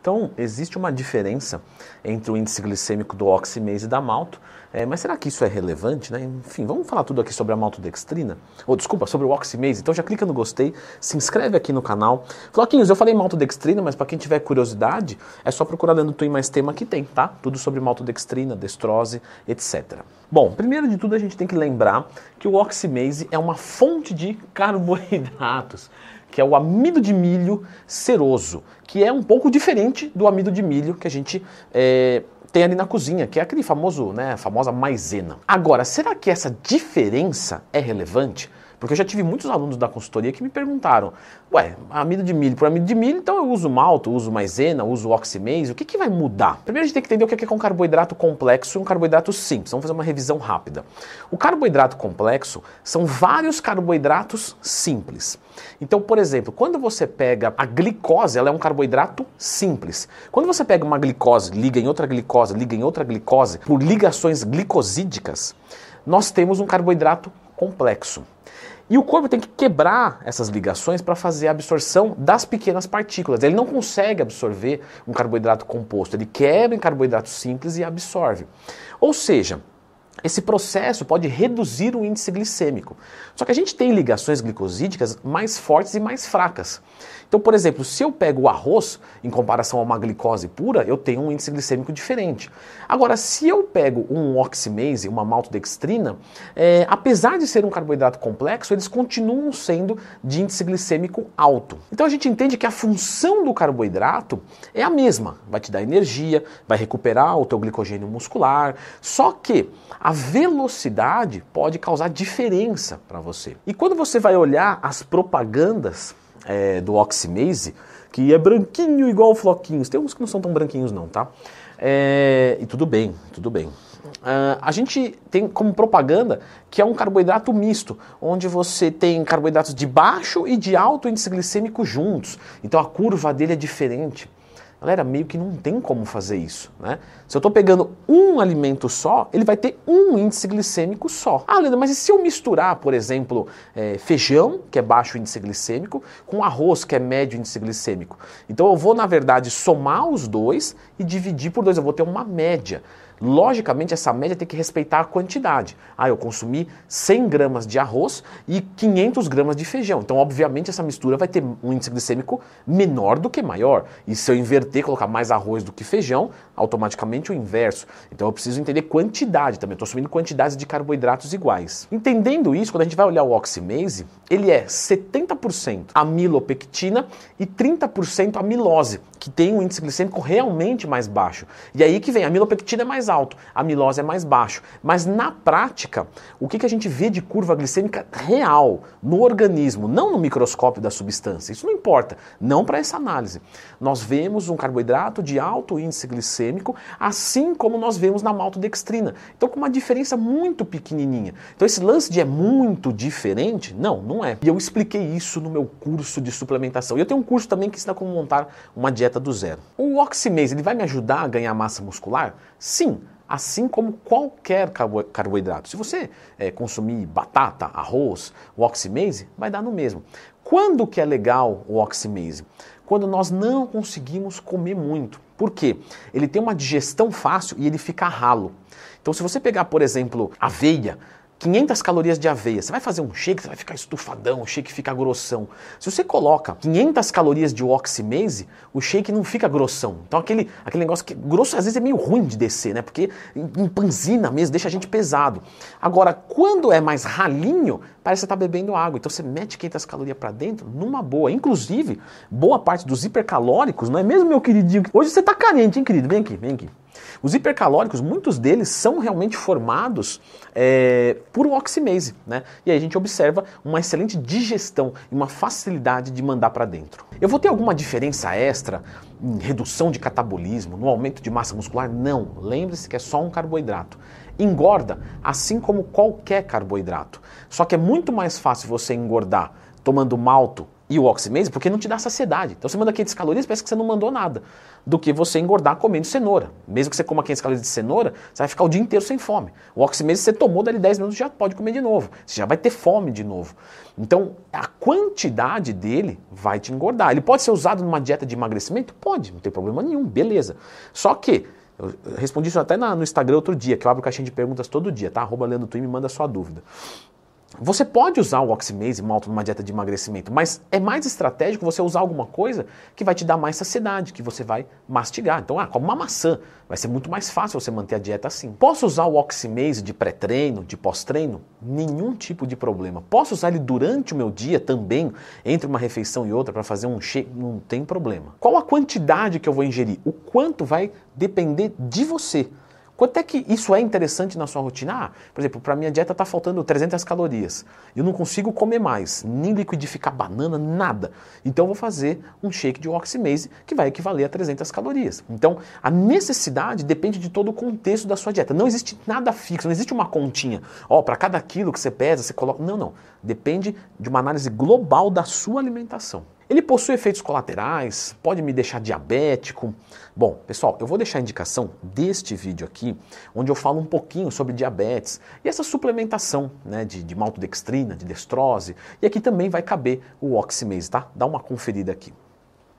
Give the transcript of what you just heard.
Então, existe uma diferença entre o índice glicêmico do oximase e da malto, é, mas será que isso é relevante? Né? Enfim, vamos falar tudo aqui sobre a maltodextrina, ou desculpa, sobre o oximase, então já clica no gostei, se inscreve aqui no canal. Floquinhos, eu falei maltodextrina, mas para quem tiver curiosidade, é só procurar dentro do Twin Mais Tema que tem, tá? Tudo sobre maltodextrina, destrose, etc. Bom, primeiro de tudo a gente tem que lembrar que o oximase é uma fonte de carboidratos que é o amido de milho ceroso, que é um pouco diferente do amido de milho que a gente é, tem ali na cozinha, que é aquele famoso, né, famosa maisena. Agora, será que essa diferença é relevante? Porque eu já tive muitos alunos da consultoria que me perguntaram: ué, amido de milho por amido de milho, então eu uso malto, uso maisena, uso oximase, o que, que vai mudar? Primeiro a gente tem que entender o que é um carboidrato complexo e um carboidrato simples. Vamos fazer uma revisão rápida. O carboidrato complexo são vários carboidratos simples. Então, por exemplo, quando você pega a glicose, ela é um carboidrato simples. Quando você pega uma glicose, liga em outra glicose, liga em outra glicose, por ligações glicosídicas, nós temos um carboidrato complexo. E o corpo tem que quebrar essas ligações para fazer a absorção das pequenas partículas. Ele não consegue absorver um carboidrato composto, ele quebra em carboidrato simples e absorve. Ou seja, esse processo pode reduzir o índice glicêmico. Só que a gente tem ligações glicosídicas mais fortes e mais fracas. Então, por exemplo, se eu pego o arroz em comparação a uma glicose pura, eu tenho um índice glicêmico diferente. Agora, se eu pego um oximase, uma maltodextrina, é, apesar de ser um carboidrato complexo, eles continuam sendo de índice glicêmico alto. Então a gente entende que a função do carboidrato é a mesma. Vai te dar energia, vai recuperar o teu glicogênio muscular, só que velocidade pode causar diferença para você. E quando você vai olhar as propagandas é, do Oximase, que é branquinho igual floquinhos. Tem uns que não são tão branquinhos não, tá? É, e tudo bem, tudo bem. Uh, a gente tem como propaganda que é um carboidrato misto, onde você tem carboidratos de baixo e de alto índice glicêmico juntos. Então a curva dele é diferente. Galera, meio que não tem como fazer isso, né? Se eu estou pegando um alimento só, ele vai ter um índice glicêmico só. Ah, Leandro, mas e se eu misturar, por exemplo, é, feijão, que é baixo índice glicêmico, com arroz, que é médio índice glicêmico? Então eu vou, na verdade, somar os dois e dividir por dois. Eu vou ter uma média. Logicamente, essa média tem que respeitar a quantidade. Ah, eu consumi 100 gramas de arroz e 500 gramas de feijão. Então, obviamente, essa mistura vai ter um índice glicêmico menor do que maior. E se eu inverter, colocar mais arroz do que feijão, automaticamente o inverso. Então, eu preciso entender quantidade também. Estou assumindo quantidades de carboidratos iguais. Entendendo isso, quando a gente vai olhar o oximase, ele é 70% amilopectina e 30% amilose, que tem um índice glicêmico realmente mais baixo. E aí que vem, a amilopectina é mais alto, a amilose é mais baixo. Mas na prática, o que, que a gente vê de curva glicêmica real no organismo, não no microscópio da substância, isso não importa, não para essa análise. Nós vemos um carboidrato de alto índice glicêmico, assim como nós vemos na maltodextrina. Então, com uma diferença muito pequenininha. Então, esse lance de é muito diferente, não, não é. E eu expliquei isso no meu curso de suplementação. E eu tenho um curso também que ensina como montar uma dieta do zero. O oximase, ele vai me ajudar a ganhar massa muscular? Sim, assim como qualquer carboidrato. Se você é, consumir batata, arroz, o oximase, vai dar no mesmo. Quando que é legal o oximase? Quando nós não conseguimos comer muito. Por quê? Ele tem uma digestão fácil e ele fica ralo. Então, se você pegar, por exemplo, aveia, 500 calorias de aveia. Você vai fazer um shake, você vai ficar estufadão, o shake fica grossão. Se você coloca 500 calorias de oximase, o shake não fica grossão. Então aquele, aquele negócio que grosso às vezes é meio ruim de descer, né? Porque empanzina mesmo, deixa a gente pesado. Agora, quando é mais ralinho, parece que você está bebendo água. Então você mete 500 calorias para dentro numa boa. Inclusive, boa parte dos hipercalóricos, não é mesmo, meu queridinho? Hoje você está carente, hein, querido? Vem aqui, vem aqui. Os hipercalóricos, muitos deles são realmente formados é, por oximase, né? E aí a gente observa uma excelente digestão e uma facilidade de mandar para dentro. Eu vou ter alguma diferença extra em redução de catabolismo, no aumento de massa muscular? Não. Lembre-se que é só um carboidrato. Engorda, assim como qualquer carboidrato. Só que é muito mais fácil você engordar tomando malto e o oximase porque não te dá saciedade. Então você manda 500 calorias, parece que você não mandou nada. Do que você engordar comendo cenoura. Mesmo que você coma 500 calorias de cenoura, você vai ficar o dia inteiro sem fome. O oximase você tomou, dali 10 minutos já pode comer de novo. Você já vai ter fome de novo. Então a quantidade dele vai te engordar. Ele pode ser usado numa dieta de emagrecimento? Pode, não tem problema nenhum, beleza. Só que eu respondi isso até no Instagram outro dia, que eu abro caixinha de perguntas todo dia, tá? Arroba Leandro Twin, me manda sua dúvida. Você pode usar o oximase malto numa dieta de emagrecimento, mas é mais estratégico você usar alguma coisa que vai te dar mais saciedade, que você vai mastigar. Então, ah, como uma maçã, vai ser muito mais fácil você manter a dieta assim. Posso usar o oximase de pré-treino, de pós-treino? Nenhum tipo de problema. Posso usar ele durante o meu dia também, entre uma refeição e outra, para fazer um shake? Não tem problema. Qual a quantidade que eu vou ingerir? O quanto vai depender de você. Quanto é que isso é interessante na sua rotina? Ah, por exemplo, para minha dieta está faltando 300 calorias. Eu não consigo comer mais, nem liquidificar banana, nada. Então eu vou fazer um shake de oximase que vai equivaler a 300 calorias. Então a necessidade depende de todo o contexto da sua dieta. Não existe nada fixo, não existe uma continha. Ó, oh, para cada quilo que você pesa, você coloca. Não, não. Depende de uma análise global da sua alimentação. Ele possui efeitos colaterais, pode me deixar diabético. Bom, pessoal, eu vou deixar a indicação deste vídeo aqui, onde eu falo um pouquinho sobre diabetes e essa suplementação né, de, de maltodextrina, de destrose, e aqui também vai caber o oximase, tá? Dá uma conferida aqui.